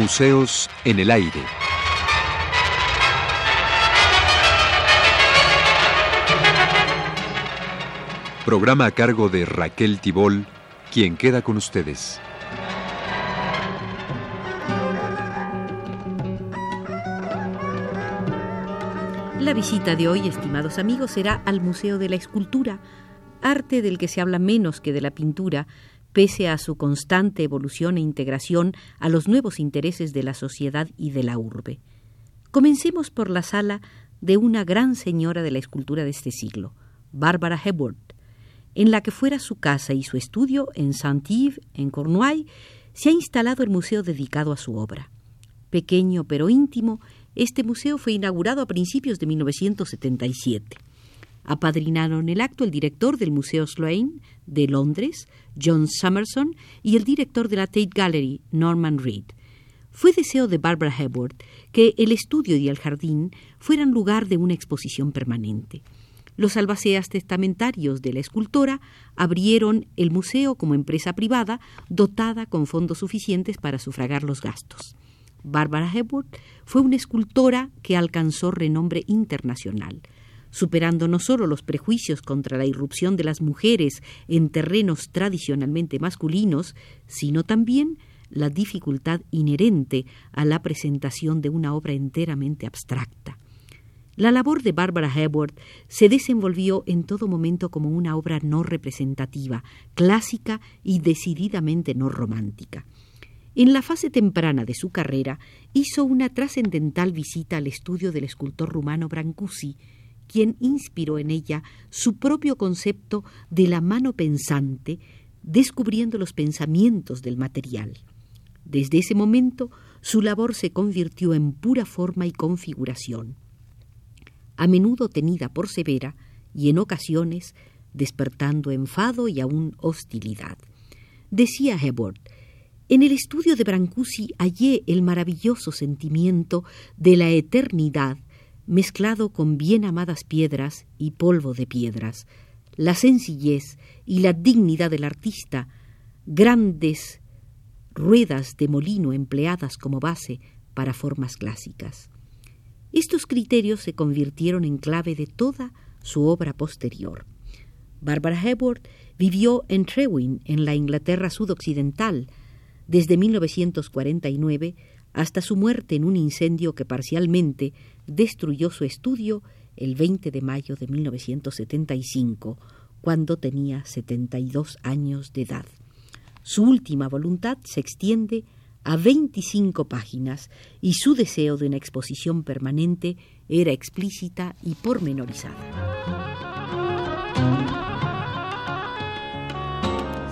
Museos en el aire. Programa a cargo de Raquel Tibol, quien queda con ustedes. La visita de hoy, estimados amigos, será al Museo de la Escultura, arte del que se habla menos que de la pintura, pese a su constante evolución e integración a los nuevos intereses de la sociedad y de la urbe. Comencemos por la sala de una gran señora de la escultura de este siglo, Bárbara Hepworth, en la que fuera su casa y su estudio en Saint-Yves, en Cornouailles, se ha instalado el museo dedicado a su obra. Pequeño pero íntimo, este museo fue inaugurado a principios de 1977. Apadrinaron el acto el director del Museo Sloane de Londres, John Summerson, y el director de la Tate Gallery, Norman Reed. Fue deseo de Barbara Hepworth que el estudio y el jardín fueran lugar de una exposición permanente. Los albaceas testamentarios de la escultora abrieron el museo como empresa privada dotada con fondos suficientes para sufragar los gastos. Barbara Hepworth fue una escultora que alcanzó renombre internacional superando no solo los prejuicios contra la irrupción de las mujeres en terrenos tradicionalmente masculinos, sino también la dificultad inherente a la presentación de una obra enteramente abstracta. La labor de Barbara Hepworth se desenvolvió en todo momento como una obra no representativa, clásica y decididamente no romántica. En la fase temprana de su carrera hizo una trascendental visita al estudio del escultor rumano Brancusi, quien inspiró en ella su propio concepto de la mano pensante, descubriendo los pensamientos del material. Desde ese momento, su labor se convirtió en pura forma y configuración, a menudo tenida por severa y en ocasiones despertando enfado y aún hostilidad. Decía Hebert, en el estudio de Brancusi hallé el maravilloso sentimiento de la eternidad mezclado con bien amadas piedras y polvo de piedras, la sencillez y la dignidad del artista, grandes ruedas de molino empleadas como base para formas clásicas. Estos criterios se convirtieron en clave de toda su obra posterior. Barbara Hepworth vivió en Trewin, en la Inglaterra sudoccidental, desde 1949 hasta su muerte en un incendio que parcialmente destruyó su estudio el 20 de mayo de 1975, cuando tenía 72 años de edad. Su última voluntad se extiende a 25 páginas y su deseo de una exposición permanente era explícita y pormenorizada.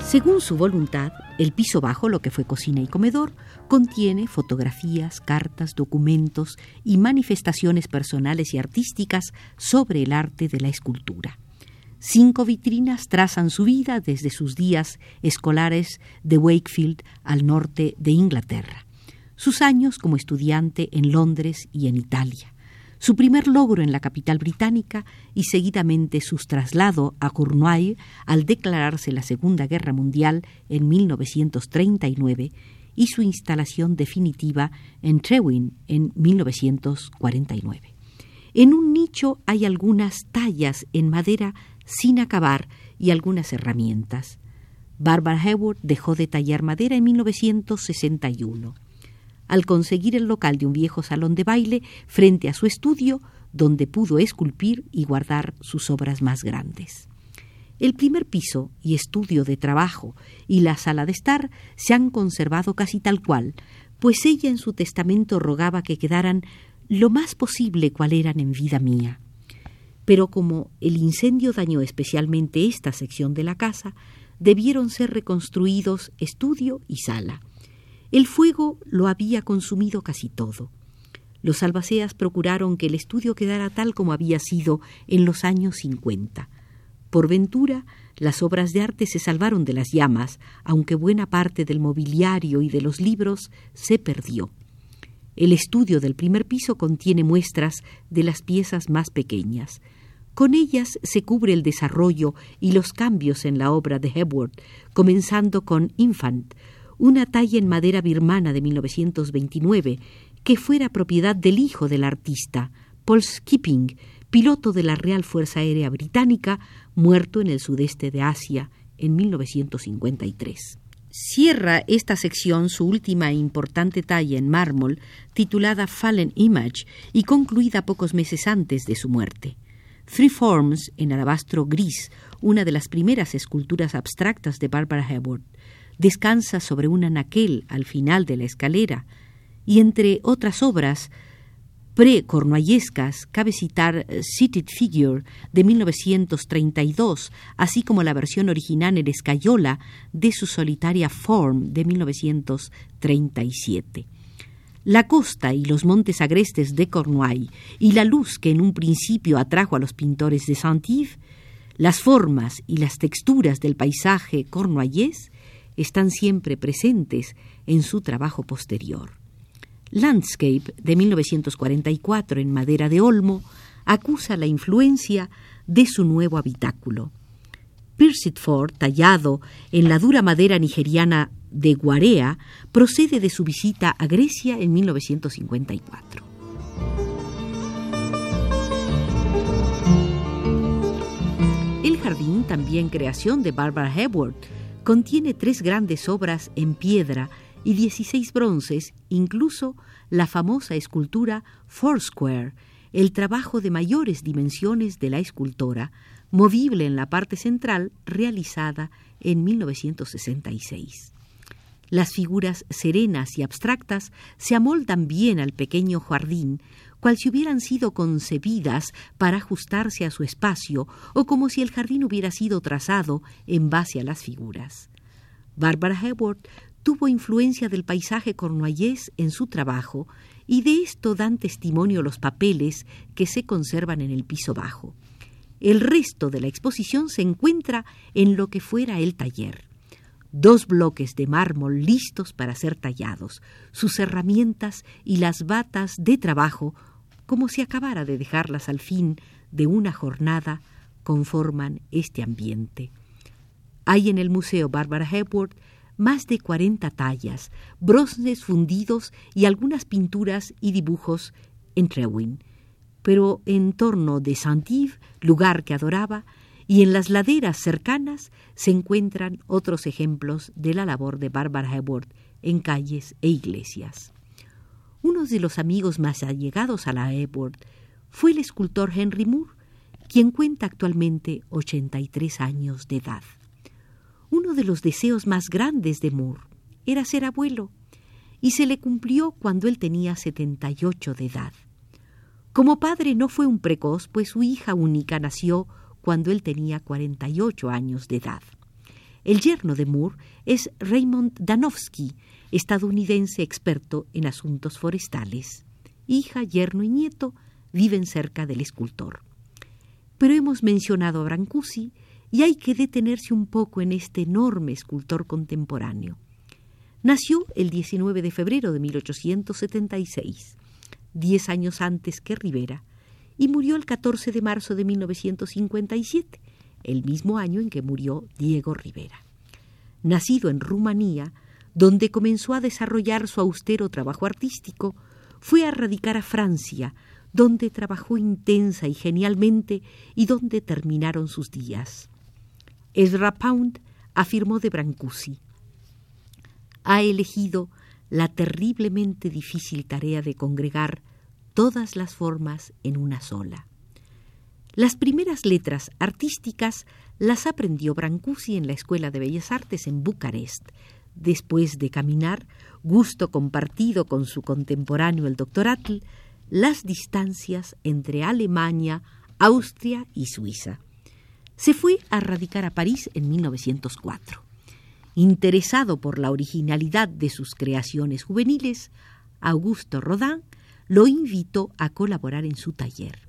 Según su voluntad, el piso bajo, lo que fue cocina y comedor, contiene fotografías, cartas, documentos y manifestaciones personales y artísticas sobre el arte de la escultura. Cinco vitrinas trazan su vida desde sus días escolares de Wakefield al norte de Inglaterra, sus años como estudiante en Londres y en Italia, su primer logro en la capital británica y seguidamente su traslado a Cornouailles al declararse la Segunda Guerra Mundial en 1939 y su instalación definitiva en Trewin en 1949. En un nicho hay algunas tallas en madera sin acabar y algunas herramientas. Barbara Heward dejó de tallar madera en 1961 al conseguir el local de un viejo salón de baile frente a su estudio, donde pudo esculpir y guardar sus obras más grandes. El primer piso y estudio de trabajo y la sala de estar se han conservado casi tal cual, pues ella en su testamento rogaba que quedaran lo más posible cual eran en vida mía. Pero como el incendio dañó especialmente esta sección de la casa, debieron ser reconstruidos estudio y sala. El fuego lo había consumido casi todo. Los albaceas procuraron que el estudio quedara tal como había sido en los años cincuenta. Por ventura, las obras de arte se salvaron de las llamas, aunque buena parte del mobiliario y de los libros se perdió. El estudio del primer piso contiene muestras de las piezas más pequeñas. Con ellas se cubre el desarrollo y los cambios en la obra de Hepworth, comenzando con Infant, una talla en madera birmana de 1929 que fuera propiedad del hijo del artista, Paul Skipping, piloto de la Real Fuerza Aérea Británica, muerto en el sudeste de Asia en 1953. Cierra esta sección su última e importante talla en mármol, titulada Fallen Image y concluida pocos meses antes de su muerte. Three Forms, en alabastro gris, una de las primeras esculturas abstractas de Barbara Heward, descansa sobre un anaquel al final de la escalera, y entre otras obras pre-cornuayescas cabe citar eh, Seated Figure de 1932, así como la versión original en escayola de su solitaria Form de 1937. La costa y los montes agrestes de Cornouailles y la luz que en un principio atrajo a los pintores de Saint-Yves, las formas y las texturas del paisaje cornuayés están siempre presentes en su trabajo posterior. Landscape de 1944 en madera de olmo acusa la influencia de su nuevo habitáculo. Ford, tallado en la dura madera nigeriana de Guarea, procede de su visita a Grecia en 1954. El jardín, también creación de Barbara Heward, contiene tres grandes obras en piedra y 16 bronces, incluso la famosa escultura Foursquare, el trabajo de mayores dimensiones de la escultora, movible en la parte central, realizada en 1966. Las figuras serenas y abstractas se amoldan bien al pequeño jardín, cual si hubieran sido concebidas para ajustarse a su espacio o como si el jardín hubiera sido trazado en base a las figuras. Barbara Heward tuvo influencia del paisaje cornuallés en su trabajo y de esto dan testimonio los papeles que se conservan en el piso bajo. El resto de la exposición se encuentra en lo que fuera el taller. Dos bloques de mármol listos para ser tallados, sus herramientas y las batas de trabajo, como si acabara de dejarlas al fin de una jornada, conforman este ambiente. Hay en el Museo Barbara Hepworth más de 40 tallas, bronces fundidos y algunas pinturas y dibujos en Trewin. Pero en torno de Saint-Yves, lugar que adoraba, y en las laderas cercanas se encuentran otros ejemplos de la labor de Barbara Heward en calles e iglesias. Uno de los amigos más allegados a la Heward fue el escultor Henry Moore, quien cuenta actualmente 83 años de edad. Uno de los deseos más grandes de Moore era ser abuelo, y se le cumplió cuando él tenía 78 de edad. Como padre no fue un precoz, pues su hija única nació cuando él tenía 48 años de edad. El yerno de Moore es Raymond Danowski, estadounidense experto en asuntos forestales. Hija, yerno y nieto viven cerca del escultor. Pero hemos mencionado a Brancusi, y hay que detenerse un poco en este enorme escultor contemporáneo. Nació el 19 de febrero de 1876, diez años antes que Rivera, y murió el 14 de marzo de 1957, el mismo año en que murió Diego Rivera. Nacido en Rumanía, donde comenzó a desarrollar su austero trabajo artístico, fue a radicar a Francia, donde trabajó intensa y genialmente y donde terminaron sus días. Ezra Pound afirmó de Brancusi, ha elegido la terriblemente difícil tarea de congregar todas las formas en una sola. Las primeras letras artísticas las aprendió Brancusi en la Escuela de Bellas Artes en Bucarest, después de caminar, gusto compartido con su contemporáneo el doctor Atl, las distancias entre Alemania, Austria y Suiza se fue a radicar a París en 1904. Interesado por la originalidad de sus creaciones juveniles, Augusto Rodin lo invitó a colaborar en su taller.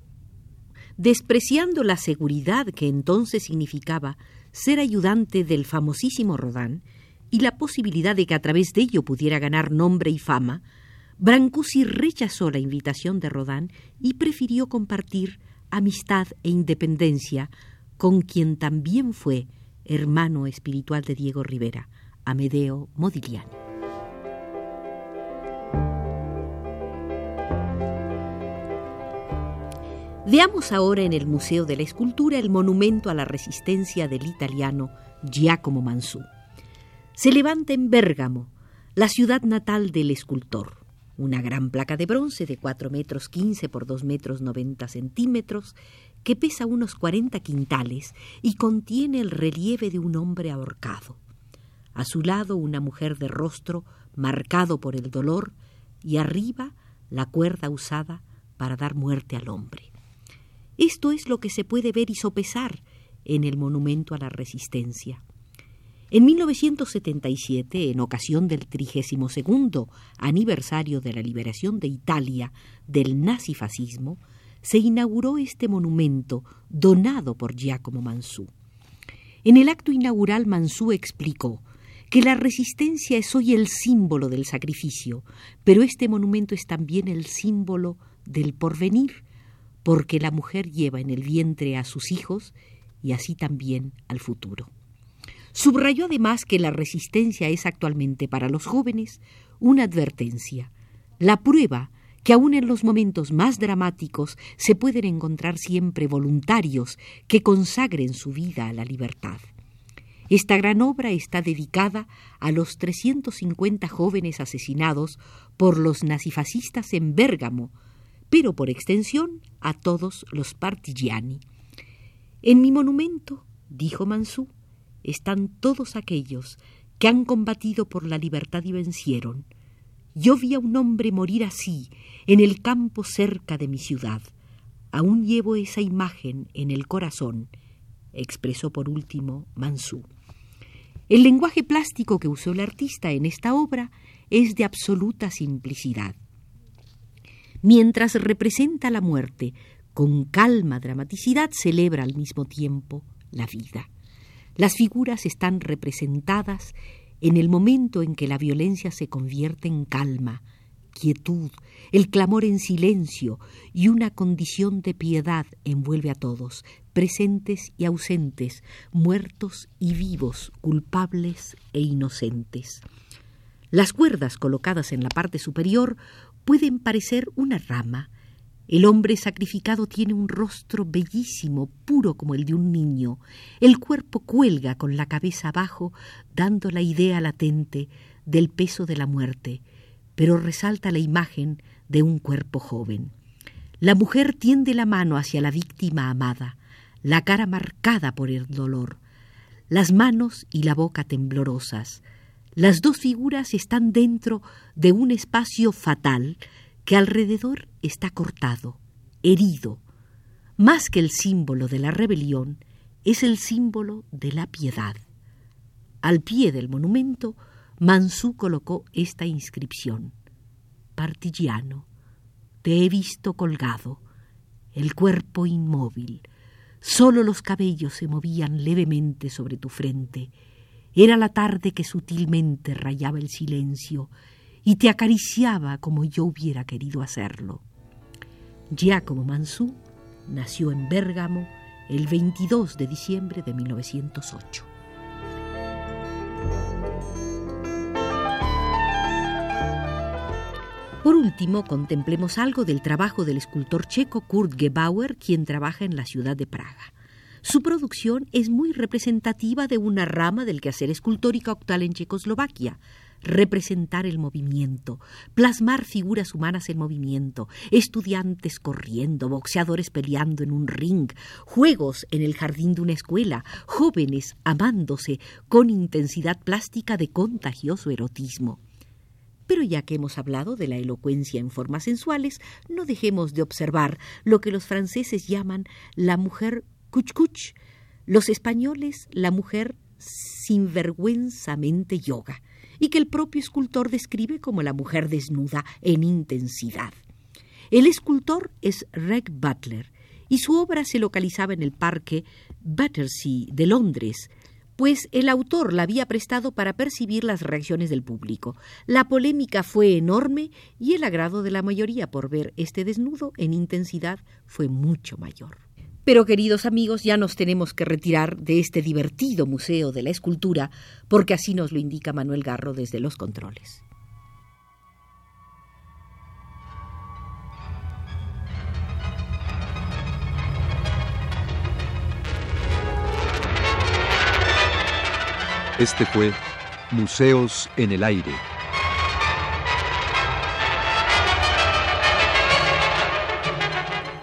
Despreciando la seguridad que entonces significaba ser ayudante del famosísimo Rodin y la posibilidad de que a través de ello pudiera ganar nombre y fama, Brancusi rechazó la invitación de Rodin y prefirió compartir amistad e independencia con quien también fue hermano espiritual de Diego Rivera, Amedeo Modigliani. Veamos ahora en el Museo de la Escultura el monumento a la resistencia del italiano Giacomo Mansù. Se levanta en Bérgamo, la ciudad natal del escultor. Una gran placa de bronce de 4 metros 15 por 2 metros 90 centímetros que pesa unos 40 quintales y contiene el relieve de un hombre ahorcado. A su lado una mujer de rostro marcado por el dolor y arriba la cuerda usada para dar muerte al hombre. Esto es lo que se puede ver y sopesar en el Monumento a la Resistencia. En 1977, en ocasión del 32 aniversario de la liberación de Italia del nazifascismo, se inauguró este monumento donado por Giacomo Mansù. En el acto inaugural Mansù explicó que la resistencia es hoy el símbolo del sacrificio, pero este monumento es también el símbolo del porvenir, porque la mujer lleva en el vientre a sus hijos y así también al futuro. Subrayó además que la resistencia es actualmente para los jóvenes una advertencia, la prueba que aun en los momentos más dramáticos se pueden encontrar siempre voluntarios que consagren su vida a la libertad. Esta gran obra está dedicada a los 350 jóvenes asesinados por los nazifascistas en Bérgamo pero por extensión a todos los partigiani. En mi monumento, dijo Mansú, están todos aquellos que han combatido por la libertad y vencieron. Yo vi a un hombre morir así, en el campo cerca de mi ciudad. Aún llevo esa imagen en el corazón, expresó por último Mansú. El lenguaje plástico que usó el artista en esta obra es de absoluta simplicidad mientras representa la muerte, con calma dramaticidad celebra al mismo tiempo la vida. Las figuras están representadas en el momento en que la violencia se convierte en calma, quietud, el clamor en silencio y una condición de piedad envuelve a todos, presentes y ausentes, muertos y vivos, culpables e inocentes. Las cuerdas colocadas en la parte superior pueden parecer una rama. El hombre sacrificado tiene un rostro bellísimo, puro como el de un niño. El cuerpo cuelga con la cabeza abajo, dando la idea latente del peso de la muerte, pero resalta la imagen de un cuerpo joven. La mujer tiende la mano hacia la víctima amada, la cara marcada por el dolor, las manos y la boca temblorosas, las dos figuras están dentro de un espacio fatal que alrededor está cortado, herido. Más que el símbolo de la rebelión, es el símbolo de la piedad. Al pie del monumento, Mansú colocó esta inscripción. Partigiano, te he visto colgado, el cuerpo inmóvil, solo los cabellos se movían levemente sobre tu frente, era la tarde que sutilmente rayaba el silencio y te acariciaba como yo hubiera querido hacerlo. Giacomo Mansú nació en Bérgamo el 22 de diciembre de 1908. Por último, contemplemos algo del trabajo del escultor checo Kurt Gebauer, quien trabaja en la ciudad de Praga. Su producción es muy representativa de una rama del quehacer escultórico actual en Checoslovaquia, representar el movimiento, plasmar figuras humanas en movimiento, estudiantes corriendo, boxeadores peleando en un ring, juegos en el jardín de una escuela, jóvenes amándose con intensidad plástica de contagioso erotismo. Pero ya que hemos hablado de la elocuencia en formas sensuales, no dejemos de observar lo que los franceses llaman la mujer Cuch los españoles la mujer sinvergüenzamente yoga, y que el propio escultor describe como la mujer desnuda en intensidad. El escultor es Reg Butler, y su obra se localizaba en el parque Battersea de Londres, pues el autor la había prestado para percibir las reacciones del público. La polémica fue enorme y el agrado de la mayoría por ver este desnudo en intensidad fue mucho mayor. Pero queridos amigos, ya nos tenemos que retirar de este divertido Museo de la Escultura, porque así nos lo indica Manuel Garro desde los controles. Este fue Museos en el Aire.